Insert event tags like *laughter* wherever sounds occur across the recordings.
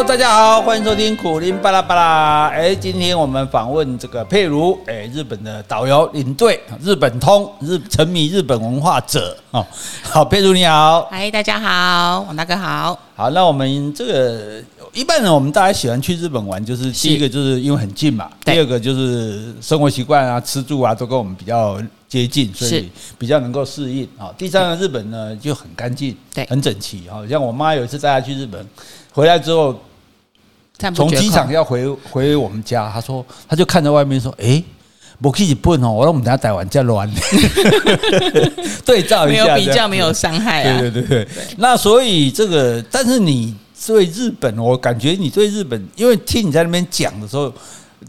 Hello，大家好，欢迎收听苦林巴拉巴拉。哎，今天我们访问这个佩如，哎，日本的导游领队，日本通，日沉迷日本文化者哦。好，佩如你好，嗨，大家好，王大哥好。好，那我们这个一般人，我们大家喜欢去日本玩，就是第一个就是因为很近嘛，第二个就是生活习惯啊、吃住啊都跟我们比较接近，所以比较能够适应啊。第三个，日本呢就很干净，对，很整齐。好像我妈有一次带她去日本。回来之后，从机场要回回我们家，他说，他就看着外面说：“哎，我可以笨哦，我让我们家带完再乱，*laughs* *laughs* 对照一下，没有比较，没有伤害啊。”对对对对。那所以这个，但是你对日本，我感觉你对日本，因为听你在那边讲的时候。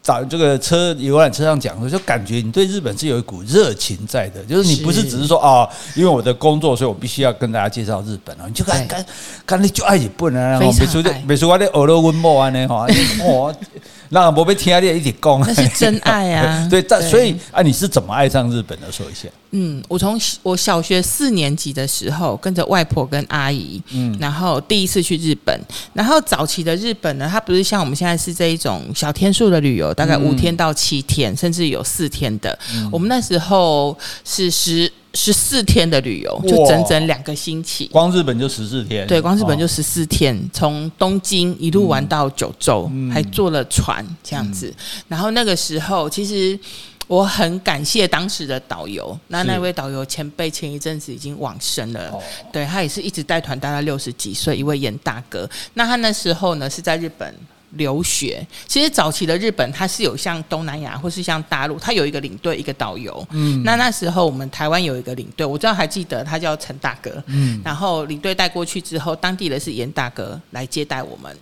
找这个车游览车上讲的，就感觉你对日本是有一股热情在的，就是你不是只是说哦，因为我的工作，所以我必须要跟大家介绍日本啊，你就看看看你就爱日本啊，然后别说的别说我的俄罗温莫安呢哈，哦。那我被天爱一起攻，那是真爱啊！*laughs* 对，但所以啊，你是怎么爱上日本的？说一下。嗯，我从我小学四年级的时候，跟着外婆跟阿姨，嗯，然后第一次去日本。然后早期的日本呢，它不是像我们现在是这一种小天数的旅游，大概五天到七天，甚至有四天的。我们那时候是十。十四天的旅游，就整整两个星期，光日本就十四天。对，光日本就十四天，从东京一路玩到九州，嗯、还坐了船这样子。嗯、然后那个时候，其实我很感谢当时的导游。那那位导游前辈前一阵子已经往生了，是对，他也是一直带团，大概六十几岁，一位严大哥。那他那时候呢是在日本。留学，其实早期的日本，它是有像东南亚或是像大陆，它有一个领队，一个导游。嗯，那那时候我们台湾有一个领队，我知道还记得他叫陈大哥。嗯，然后领队带过去之后，当地的是严大哥来接待我们，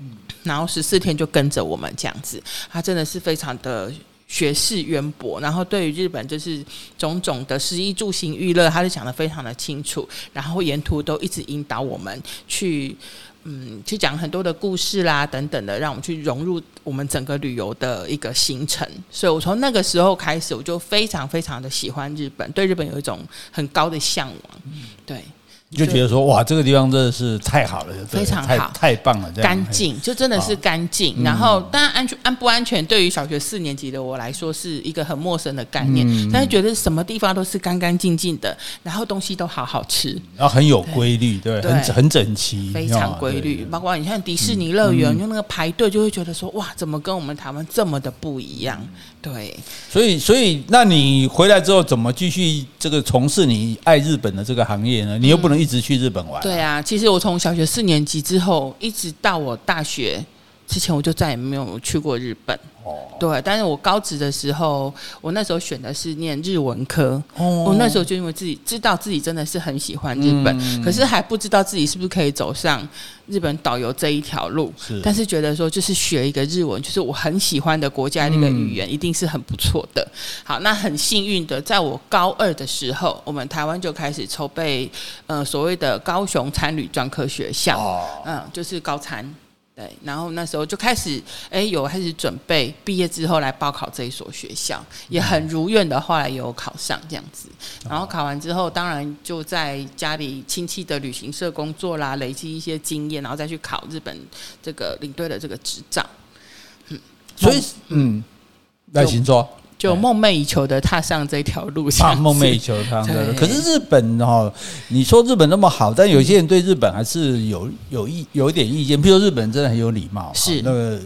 然后十四天就跟着我们这样子。他真的是非常的学识渊博，然后对于日本就是种种的食衣住行娱乐，他是讲得非常的清楚，然后沿途都一直引导我们去。嗯，去讲很多的故事啦，等等的，让我们去融入我们整个旅游的一个行程。所以我从那个时候开始，我就非常非常的喜欢日本，对日本有一种很高的向往。对。你就觉得说哇，这个地方真的是太好了，非常好，太，太棒了，干净，就真的是干净。然后，当然安全安不安全，对于小学四年级的我来说是一个很陌生的概念。但是觉得什么地方都是干干净净的，然后东西都好好吃，然后很有规律，对，很很整齐，非常规律。包括你像迪士尼乐园，用那个排队就会觉得说哇，怎么跟我们台湾这么的不一样？对，所以所以那你回来之后怎么继续这个从事你爱日本的这个行业呢？你又不能一直去日本玩。对啊，其实我从小学四年级之后，一直到我大学之前，我就再也没有去过日本。对，但是我高职的时候，我那时候选的是念日文科。哦，我那时候就因为自己知道自己真的是很喜欢日本，嗯、可是还不知道自己是不是可以走上日本导游这一条路。是，但是觉得说就是学一个日文，就是我很喜欢的国家那个语言，一定是很不错的。嗯、好，那很幸运的，在我高二的时候，我们台湾就开始筹备，呃，所谓的高雄参旅专科学校。哦，嗯，就是高餐。对，然后那时候就开始，哎，有开始准备毕业之后来报考这一所学校，也很如愿的，后来有考上这样子。然后考完之后，当然就在家里亲戚的旅行社工作啦，累积一些经验，然后再去考日本这个领队的这个执照。嗯，所以嗯，来请坐。就梦寐以求的踏上这条路上，梦寐以求的踏上。可是日本哦，你说日本那么好，但有些人对日本还是有有意有一点意见。譬如说日本人真的很有礼貌，是那个。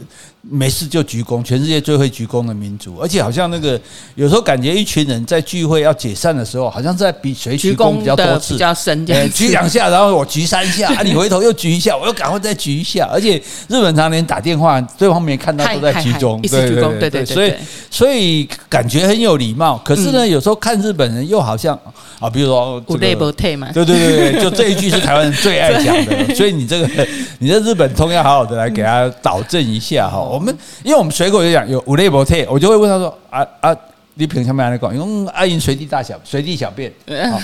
没事就鞠躬，全世界最会鞠躬的民族，而且好像那个有时候感觉一群人在聚会要解散的时候，好像在比谁鞠躬比较多次，比较深，对，鞠两下，然后我鞠三下，*laughs* 啊，你回头又鞠一下，我又赶快再鞠一下，而且日本常连打电话，对方没看到都在鞠躬，对对对对，所以所以感觉很有礼貌。可是呢，有时候看日本人又好像啊，比如说这个，对对对对，*laughs* 就这一句是台湾人最爱讲的，*laughs* 所以你这个你在日本通要好好的来给他导正一下哈。我们因为我们水果就讲有五类博特，我就会问他说啊啊，你凭什么来讲？因为阿英随地大小随地小便，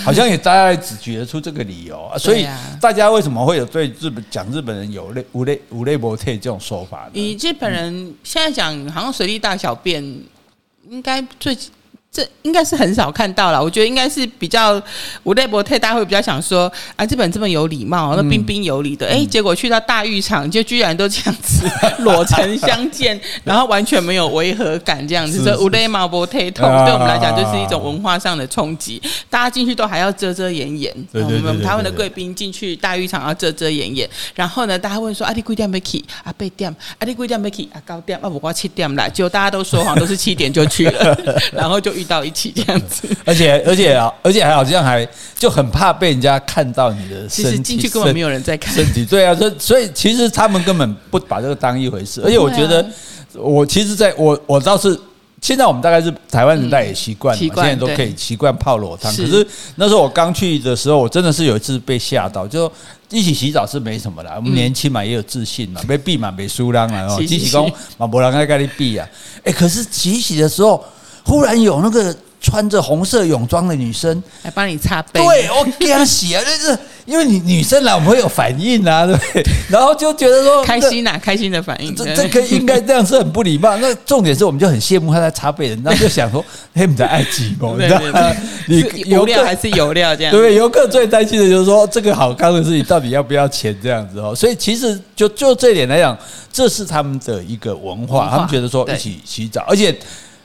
好像也大家只举得出这个理由，所以大家为什么会有对日本讲日本人有类五类五类博特这种说法呢？以日本人现在讲，好像随地大小便应该最这应该是很少看到了，我觉得应该是比较五类博特，大家会比较想说啊，日本这么有礼貌，那彬彬有礼的，哎、嗯，结果去到大浴场，就居然都这样子 *laughs* 裸成相见，然后完全没有违和感，这样子，所以五类毛博特对我们来讲就是一种文化上的冲击。大家进去都还要遮遮掩掩，我们台湾的贵宾进去大浴场要遮遮掩掩，然后呢，大家问说啊，你几点没去？啊，八点，啊，你几点没去？啊，高点，啊，不过七点来，结果大家都说谎，都是七点就去了，*laughs* 然后就。遇到一起这样子，*laughs* 而且而且啊，而且还好像还就很怕被人家看到你的身体。其实进去根本没有人在看身体，对啊，所以所以其实他们根本不把这个当一回事。而且我觉得，我其实在我我倒是现在我们大概是台湾人，大家也习惯了，现在都可以习惯泡裸汤。可是那时候我刚去的时候，我真的是有一次被吓到，就一起洗澡是没什么的，我们年轻嘛，也有自信嘛，没闭嘛，没输浪啊，哦，洗洗工嘛，没人爱跟你比啊。哎，可是洗洗的时候。忽然有那个穿着红色泳装的女生来帮你擦背，对，我给她洗啊，*laughs* 就是因为你女生来我们会有反应啊，对不对？然后就觉得说 *laughs* 开心呐，开心的反应。这这个应该这样是很不礼貌。那重点是我们就很羡慕她在擦背人，然后就想说，嘿，*laughs* 你在爱挤吗？你知道吗？你油料还是油料这样？对，游客最担心的就是说这个好康的事情到底要不要钱这样子哦。所以其实就就这点来讲，这是他们的一个文化，他们觉得说一起洗澡，而且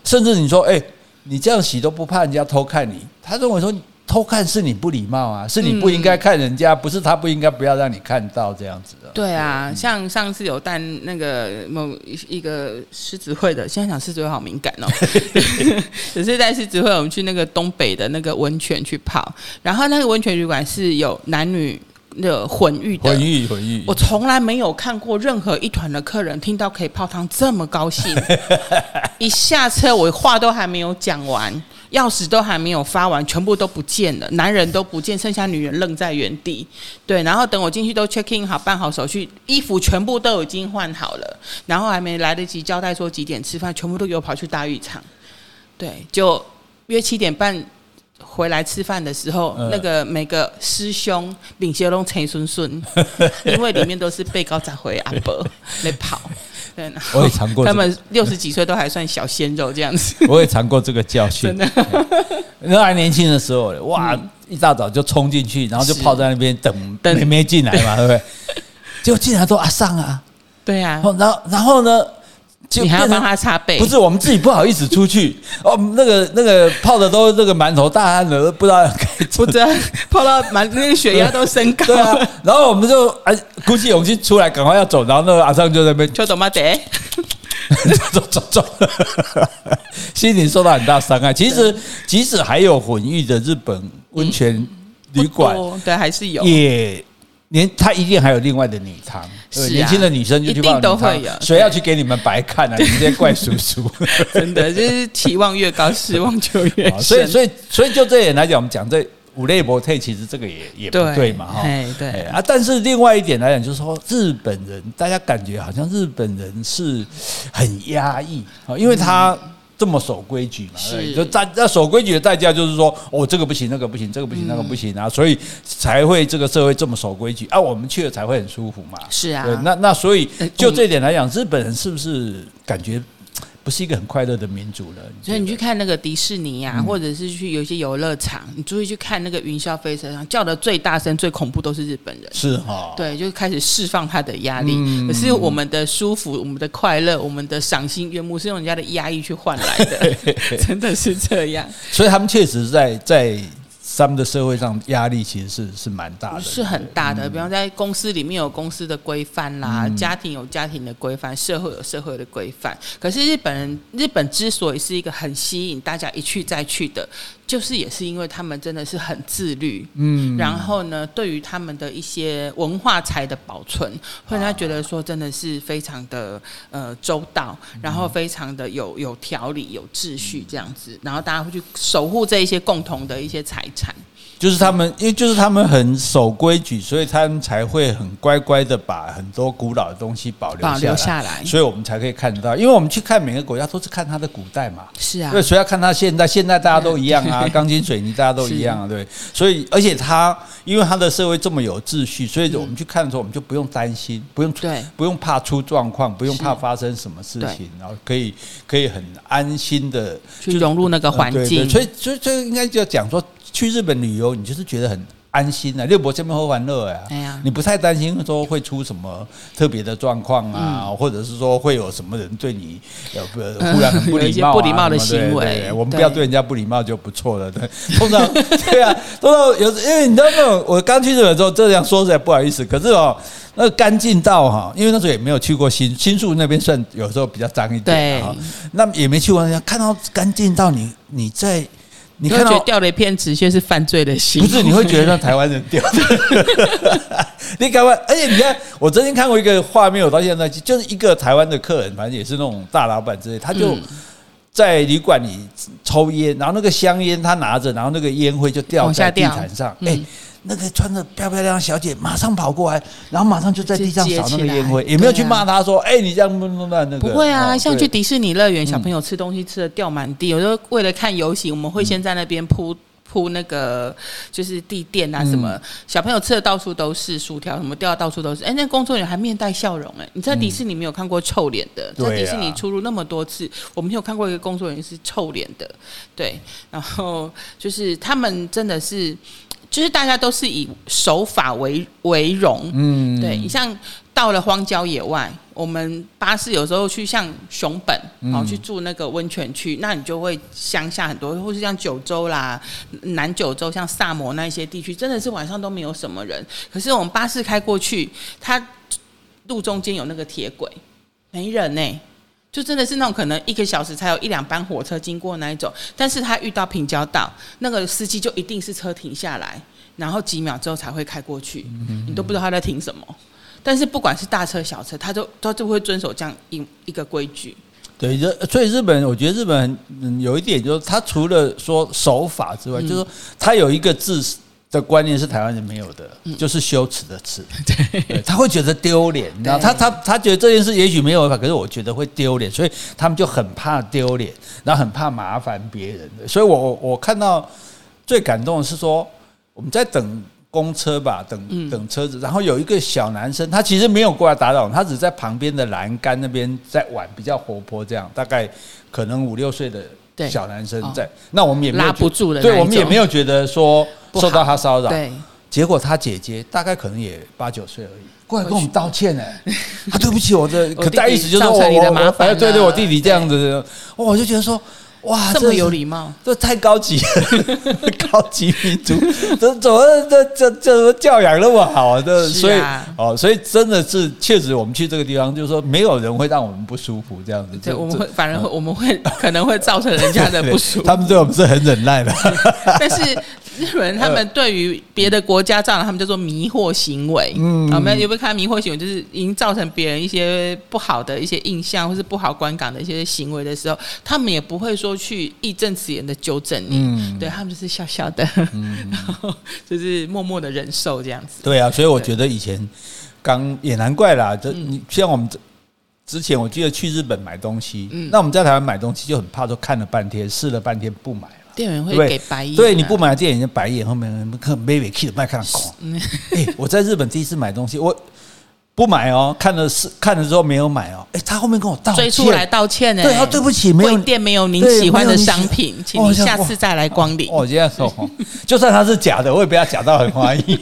甚至你说，哎。你这样洗都不怕人家偷看你？他认为说偷看是你不礼貌啊，是你不应该看人家，不是他不应该不要让你看到这样子的。对啊，像上次有带那个某一个狮子会的，现在讲狮子会好敏感哦。*laughs* 只是在狮子会，我们去那个东北的那个温泉去泡，然后那个温泉旅馆是有男女。那个混浴的，混浴混浴，我从来没有看过任何一团的客人听到可以泡汤这么高兴。*laughs* 一下车，我话都还没有讲完，钥匙都还没有发完，全部都不见了，男人都不见，剩下女人愣在原地。对，然后等我进去都 check in 好，办好手续，衣服全部都已经换好了，然后还没来得及交代说几点吃饭，全部都给我跑去大浴场。对，就约七点半。回来吃饭的时候，那个每个师兄领些拢陈顺顺，*laughs* 因为里面都是被告找回阿伯 *laughs* 来跑。对，我也尝过，他们六十几岁都还算小鲜肉这样子。*laughs* 我也尝过这个教训。真的，那还年轻的时候，哇，一大早就冲进去，然后就泡在那边等等妹妹进来嘛，对不对？结果进来都阿上啊，对呀。然后，然后呢？你还要帮他擦背？不是，我们自己不好意思出去哦。那个那个泡的都那个满头大汗的，不知道该不知道泡到满那个血压都升高。对啊，然后我们就哎鼓起勇气出来，赶快要走。然后那个阿尚就在那边，就走嘛得，走走走，心里受到很大伤害。其实即使还有混浴的日本温泉旅馆，对，还是有也。年他一定还有另外的女汤，年轻的女生就去泡女汤，一定都会有。谁要去给你们白看啊？你这些怪叔叔，*laughs* 真的就是期望越高，失望就越深。所以，所以，所以就这点来讲，我们讲这五类博退，其实这个也也不对嘛，哈。对啊，但是另外一点来讲，就是说日本人，大家感觉好像日本人是很压抑啊，因为他。这么守规矩嘛？是，就在那守规矩的代价就是说，哦，这个不行，那个不行，这个不行，那个不行啊，所以才会这个社会这么守规矩啊，我们去了才会很舒服嘛。是啊，那那所以就这点来讲，日本人是不是感觉？不是一个很快乐的民族了，所以你去看那个迪士尼啊，或者是去有一些游乐场，你注意去看那个云霄飞车上叫的最大声、最恐怖都是日本人。是哈，对，就开始释放他的压力。可是我们的舒服、我们的快乐、我们的赏心悦目，是用人家的压抑去换来的，*laughs* 真的是这样。所以他们确实在在。他们的社会上压力其实是是蛮大的，是很大的。比方在公司里面有公司的规范啦，家庭有家庭的规范，社会有社会的规范。可是日本人，日本之所以是一个很吸引大家一去再去的。就是也是因为他们真的是很自律，嗯，然后呢，对于他们的一些文化财的保存，会让他觉得说真的是非常的呃周到，然后非常的有有条理、有秩序这样子，然后大家会去守护这一些共同的一些财产。就是他们，因为就是他们很守规矩，所以他们才会很乖乖的把很多古老的东西保留下来，保留下来，所以我们才可以看得到。因为我们去看每个国家都是看它的古代嘛，是啊，对，所以要看它现在，现在大家都一样啊，钢筋水泥大家都一样啊，*laughs* 对，所以而且它因为它的社会这么有秩序，所以我们去看的时候，我们就不用担心，不用对，不用怕出状况，不用怕发生什么事情，然后可以可以很安心的去融入那个环境，所以所以所以应该就要讲说。去日本旅游，你就是觉得很安心啊。六博这边好玩乐呀，哎呀，你不太担心说会出什么特别的状况啊，嗯、或者是说会有什么人对你呃不忽然很不礼貌、啊、*laughs* 不礼貌的行为。我们不要对人家不礼貌就不错了。对，通常对啊，通常有因为你知道那种我刚去日本的时候这样说实在不好意思，可是哦，那个干净到哈，因为那时候也没有去过新新宿那边，算有时候比较脏一点哈。那也没去过，看到干净到你你在。你看到掉了一片纸屑是犯罪的心，不是？你会觉得像台湾人掉的。*laughs* 你台湾，而且你看，我曾经看过一个画面，我到现在就是一个台湾的客人，反正也是那种大老板之类，他就在旅馆里抽烟，然后那个香烟他拿着，然后那个烟灰就掉在地毯上，哎。那个穿着漂漂亮亮小姐马上跑过来，然后马上就在地上扫那个烟灰，也没有去骂他说：“哎，你这样弄弄那个。”不会啊，像去迪士尼乐园，小朋友吃东西吃的掉满地，有时候为了看游行，我们会先在那边铺铺那个就是地垫啊什么，小朋友吃的到处都是薯条，什么掉的到处都是。哎，那工作人员还面带笑容哎，你在迪士尼没有看过臭脸的，在迪士尼出入那么多次，我们有看过一个工作人员是臭脸的，对，然后就是他们真的是。就是大家都是以守法为为荣，嗯，对，你像到了荒郊野外，我们巴士有时候去像熊本，然后去住那个温泉区，那你就会乡下很多，或是像九州啦、南九州，像萨摩那一些地区，真的是晚上都没有什么人。可是我们巴士开过去，它路中间有那个铁轨，没人呢、欸。就真的是那种可能一个小时才有一两班火车经过那一种，但是他遇到平交道，那个司机就一定是车停下来，然后几秒之后才会开过去，你都不知道他在停什么。但是不管是大车小车，他都他就会遵守这样一一个规矩。对，所以日本，我觉得日本嗯有一点就是，他除了说守法之外，就是说他有一个字。的观念是台湾人没有的，就是羞耻的耻。*laughs* 对，他会觉得丢脸，你知道，他他他觉得这件事也许没有办法，可是我觉得会丢脸，所以他们就很怕丢脸，然后很怕麻烦别人。所以我我看到最感动的是说，我们在等公车吧，等等车子，然后有一个小男生，他其实没有过来打扰，他只在旁边的栏杆那边在玩，比较活泼，这样大概可能五六岁的小男生在，那我们也没有拉不住的，对，我们也没有觉得说。受到他骚扰，对，结果他姐姐大概可能也八九岁而已，过来跟我们道歉呢。他对不起我的，*laughs* 可大意思就是我我哎对对，我弟弟这样子，我就觉得说。哇，这么有礼貌，这太高级了，*laughs* 高级民族，这怎么这这这教养那么好啊？这所以哦，所以真的是确实，我们去这个地方，就是说没有人会让我们不舒服，这样子。对，我们会反而会我们会可能会造成人家的 *laughs* 不舒服。他们对我们是很忍耐的，*laughs* 但是日本人他们对于别的国家造成他们叫做迷惑行为。嗯，我们有没有看到迷惑行为？就是已经造成别人一些不好的一些印象，或是不好观感的一些行为的时候，他们也不会说。去义正辞严的纠正你，嗯、对他们就是笑笑的，嗯、然后就是默默的忍受这样子。对啊，所以我觉得以前刚也难怪啦。这你像我们这之前，我记得去日本买东西，嗯、那我们在台湾买东西就很怕，说看了半天，试了半天不买了，店员会给白眼，啊。对，你不买，店员就白眼，后面看 baby kid 卖看空。*laughs* 哎，我在日本第一次买东西，我。不买哦，看了是看了之后没有买哦。哎，他后面跟我道歉，追出来道歉呢。对啊，对不起，没有店没有您喜欢的商品，请你下次再来光临。我，这样说，就算他是假的，我也不要假到很怀疑，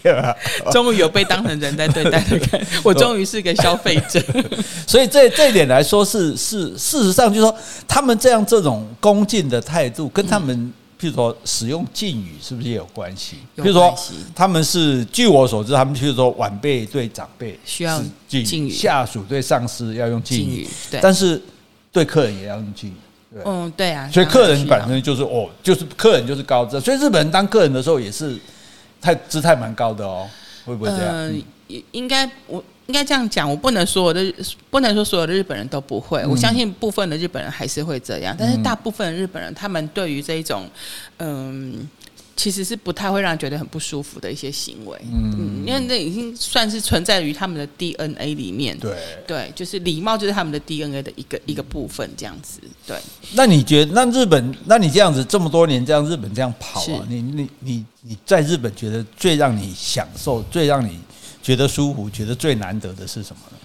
对吧？终于有被当成人在对待的感觉，*laughs* 我终于是个消费者。*laughs* 所以这这一点来说，是是事实上，就是说他们这样这种恭敬的态度，跟他们。譬如说使用敬语是不是也有关系？譬如说他们是据我所知，他们譬如说晚辈对长辈需要敬语，下属对上司要用敬语，对，但是对客人也要用敬语。对，嗯，对啊。所以客人本身就是哦，就是客人就是高姿，所以日本人当客人的时候也是太姿态蛮高的哦，会不会这样？嗯，应该我。应该这样讲，我不能说我的不能说所有的日本人都不会，我相信部分的日本人还是会这样，但是大部分的日本人他们对于这一种嗯其实是不太会让人觉得很不舒服的一些行为。嗯，嗯，因为那已经算是存在于他们的 DNA 里面。对对，就是礼貌就是他们的 DNA 的一个一个部分，这样子。对。那你觉得，那日本，那你这样子这么多年这样日本这样跑啊，你你你你在日本觉得最让你享受、最让你觉得舒服、觉得最难得的是什么呢？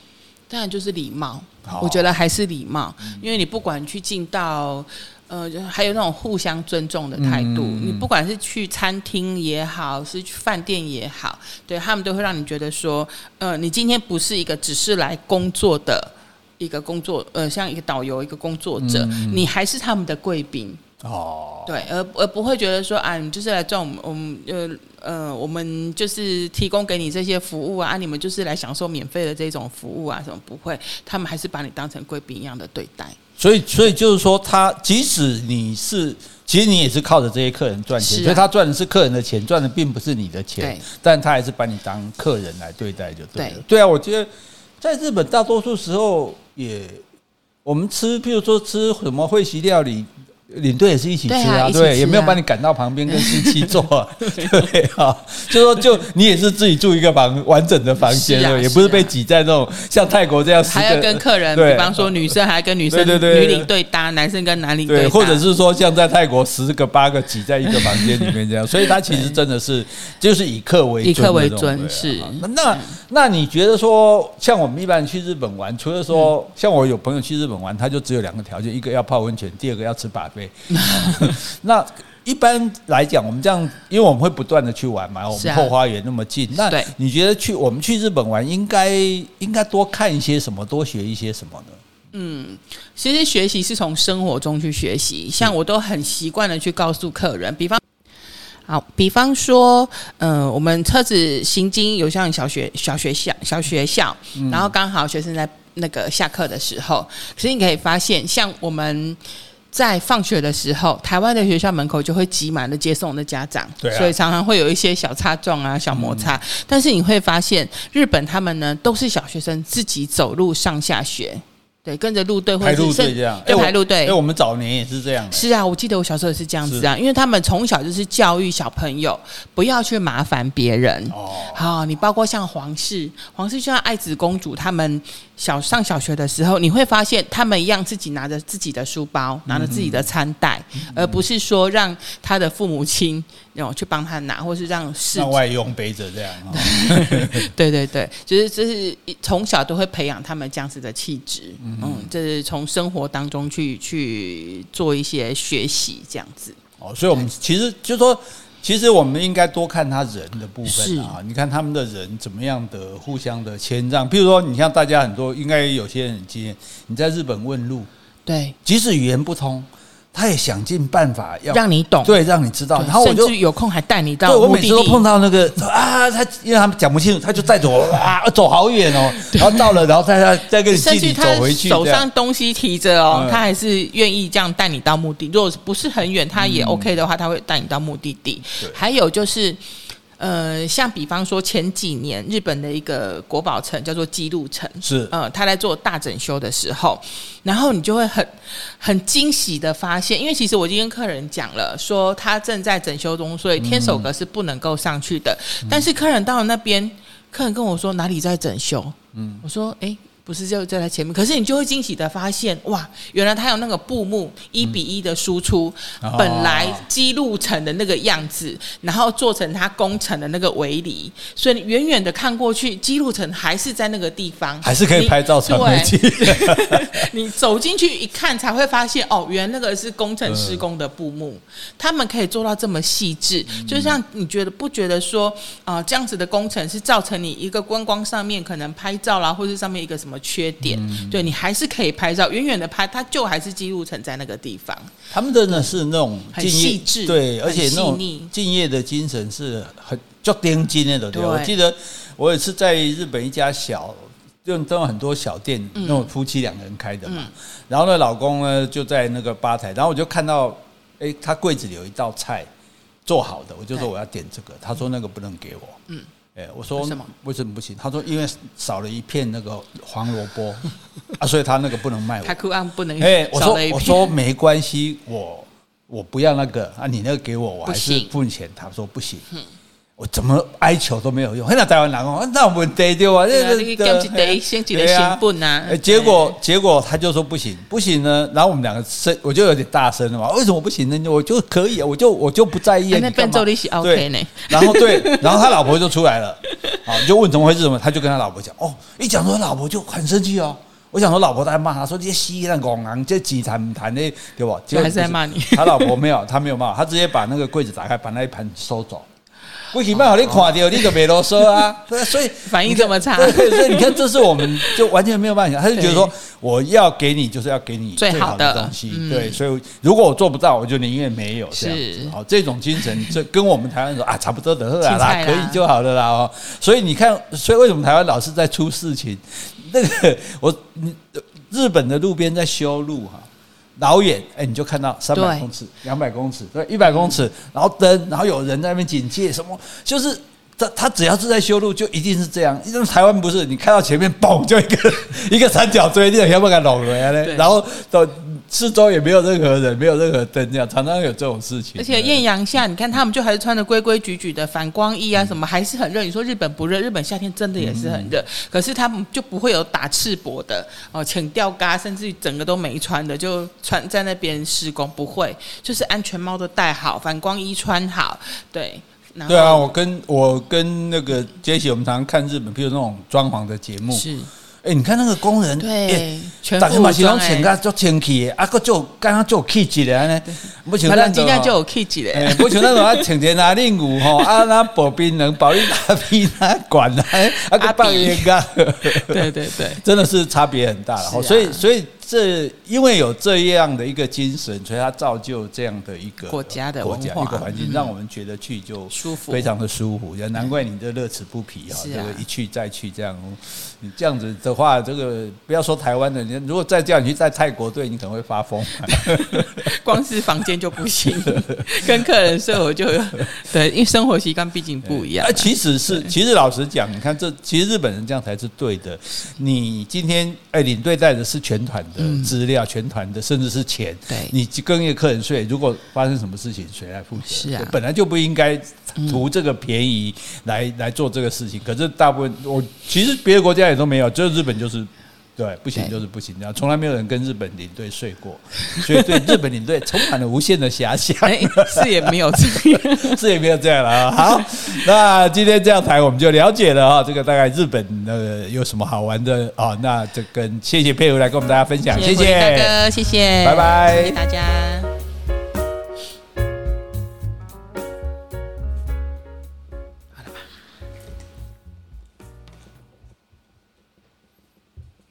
当然就是礼貌，我觉得还是礼貌，因为你不管去进到，呃，还有那种互相尊重的态度，你不管是去餐厅也好，是去饭店也好，对他们都会让你觉得说，呃，你今天不是一个只是来工作的一个工作，呃，像一个导游一个工作者，你还是他们的贵宾。哦，对，而而不会觉得说啊，你就是来赚我们，我们呃呃，我们就是提供给你这些服务啊，啊，你们就是来享受免费的这种服务啊，什么不会？他们还是把你当成贵宾一样的对待。所以，所以就是说，他即使你是，其实你也是靠着这些客人赚钱，啊、所以他赚的是客人的钱，赚的并不是你的钱，但他还是把你当客人来对待，就对了。对，对啊，我觉得在日本大多数时候也，我们吃，譬如说吃什么会席料理。领队也是一起吃啊，对，也没有把你赶到旁边跟司机坐，*laughs* 对啊，就说就你也是自己住一个房完整的房间，也不是被挤在那种像泰国这样，还要跟客人，比方说女生还要跟女生女领队搭，男生跟男领队，或者是说像在泰国十个八个挤在一个房间里面这样，*laughs* 所以他其实真的是就是以客为以客为尊，是那那你觉得说像我们一般人去日本玩，除了说像我有朋友去日本玩，他就只有两个条件，一个要泡温泉，第二个要吃把费。*laughs* 那一般来讲，我们这样，因为我们会不断的去玩嘛，我们后花园那么近。那你觉得去我们去日本玩，应该应该多看一些什么，多学一些什么呢？嗯，其实学习是从生活中去学习，像我都很习惯的去告诉客人，比方，好，比方说，嗯，我们车子行经有像小学、小学校、小学校，然后刚好学生在那个下课的时候，所以你可以发现，像我们。在放学的时候，台湾的学校门口就会挤满了接送的家长，对啊、所以常常会有一些小擦撞啊、小摩擦。嗯、但是你会发现，日本他们呢都是小学生自己走路上下学。对，跟着路队或者是排路队这样，对，排路队。因为我们早年也是这样。是啊，我记得我小时候也是这样子啊，因为他们从小就是教育小朋友不要去麻烦别人。哦，好，你包括像皇室，皇室就像爱子公主，他们小上小学的时候，你会发现他们一样自己拿着自己的书包，拿着自己的餐袋，嗯、而不是说让他的父母亲。让我去帮他拿，或是让是让外佣背着这样。对对对，就是这是从小都会培养他们这样子的气质。嗯，哼嗯，这是从生活当中去去做一些学习，这样子。哦，所以我们其实就是说，其实我们应该多看他人的部分啊。你看他们的人怎么样的互相的谦让。譬如说，你像大家很多，应该有些人很经验，你在日本问路，对，即使语言不通。他也想尽办法要让你懂，对，让你知道。然后我就有空还带你到。对，我每次都碰到那个啊，他因为他们讲不清楚，他就带着我啊，走好远哦。然后到了，然后再再再跟你 *laughs* 继续走回去。手上东西提着哦，他还是愿意这样带你到目的。如果不是很远，他也 OK 的话，他会带你到目的地。还有就是。呃，像比方说前几年日本的一个国宝城叫做姬路城，是呃，他在做大整修的时候，然后你就会很很惊喜的发现，因为其实我已经跟客人讲了，说他正在整修中，所以天守阁是不能够上去的。嗯、但是客人到了那边，客人跟我说哪里在整修？嗯，我说哎。诶不是就在他前面，可是你就会惊喜的发现，哇，原来他有那个布幕一比一的输出，嗯、本来姬路城的那个样子，然后做成他工程的那个围篱，所以你远远的看过去，姬路城还是在那个地方，还是可以拍照传回去。*laughs* 你走进去一看，才会发现，哦，原来那个是工程施工的布幕，嗯、他们可以做到这么细致，嗯、就像你觉得不觉得说，啊、呃，这样子的工程是造成你一个观光上面可能拍照啦，或者上面一个什么。缺点，嗯、对你还是可以拍照，远远的拍，它就还是记录成在那个地方。他们的呢是那种很细致，对，而且那种敬业的精神是很就钉金的。对，对我记得我也是在日本一家小，就都有很多小店，嗯、那种夫妻两个人开的嘛。嗯、然后呢，老公呢就在那个吧台，然后我就看到，哎，他柜子里有一道菜做好的，我就说我要点这个，他说那个不能给我。嗯。哎，我说为什么为什么不行？他说因为少了一片那个黄萝卜 *laughs* 啊，所以他那个不能卖我。他不能。哎，我说我说没关系，我我不要那个啊，你那个给我，我还是付钱。他说不行。我怎么哀求都没有用，很多台湾人讲，那我们得丢啊？这个得先记得行不难。结果结果他就说不行，不行呢。然后我们两个声我就有点大声了嘛。为什么不行呢？我就可以，我就我就不在意。那伴奏你是 OK 呢。然后对，*laughs* 然后他老婆就出来了，啊，就问怎么回事？什么？他就跟他老婆讲，哦，一讲说他老婆就很生气哦。我想说老婆在骂他，说这些稀烂狗狼，这几谈谈的对吧？结果还是在骂你。他老婆没有，他没有骂，他直接把那个柜子打开，把那一盘收走。不行，办好你垮掉，你就别啰嗦啊。*laughs* 对，所以反应这么差。对，所以你看，这是我们就完全没有办法想。他就觉得说，我要给你，就是要给你最好的东西。对，所以如果我做不到，我就宁愿没有这样子。好，这种精神，这跟我们台湾人说啊，差不多得了啦，可以就好了啦。哦，所以你看，所以为什么台湾老是在出事情？那个我，日本的路边在修路哈。老远，哎，你就看到三百公尺、两百公尺，对，一百公尺，然后灯，然后有人在那边警戒，什么，就是他他只要是在修路，就一定是这样。因为台湾不是，你看到前面嘣，就一个 *laughs* 一个三角锥，你要不敢拢回来呢？然后到。四周也没有任何人，没有任何灯，这样常常有这种事情。而且艳阳下，你看他们就还是穿的规规矩矩的反光衣啊，什么还是很热。你说日本不热？日本夏天真的也是很热，可是他们就不会有打赤膊的哦，请吊嘎，甚至于整个都没穿的，就穿在那边施工，不会，就是安全帽都戴好，反光衣穿好，对。对啊，我跟我跟那个杰西，我们常常看日本，比如那种装潢的节目。是。哎，你看那个工人，对，全部马上请个做清气的，啊，个就刚刚做气质的呢，不像那种，就有气质的，不像那种啊，请天拿令武吼，*laughs* 啊，那保冰能保利达皮哪管啊，*laughs* 啊个半夜干，对对对，真的是差别很大了，所以所以。这因为有这样的一个精神，所以它造就这样的一个国家的国家一个环境，让我们觉得去就舒服，非常的舒服。也难怪你这乐此不疲啊，这个一去再去这样。你这样子的话，这个不要说台湾的，你如果再这样，你去在泰国队你可能会发疯。*laughs* 光是房间就不行，*laughs* 跟客人生活就对，因为生活习惯毕竟不一样。其实是，其实老实讲，你看这，其实日本人这样才是对的。你今天哎，领队带的是全团的资料，全团的，甚至是钱。对，你跟一个客人睡，如果发生什么事情，谁来负责？是啊，本来就不应该图这个便宜来来做这个事情。可是大部分我其实别的国家也都没有，只有日本就是。对，不行就是不行，这样从来没有人跟日本领队睡过，所以对日本领队充满了无限的遐想。*laughs* 是也没有这样，*laughs* 是也没有这样了啊。好，那今天这样谈我们就了解了啊，这个大概日本的有什么好玩的啊？那这跟谢谢佩如来跟我们大家分享，谢谢，谢谢大哥，谢谢，拜拜，谢谢大家。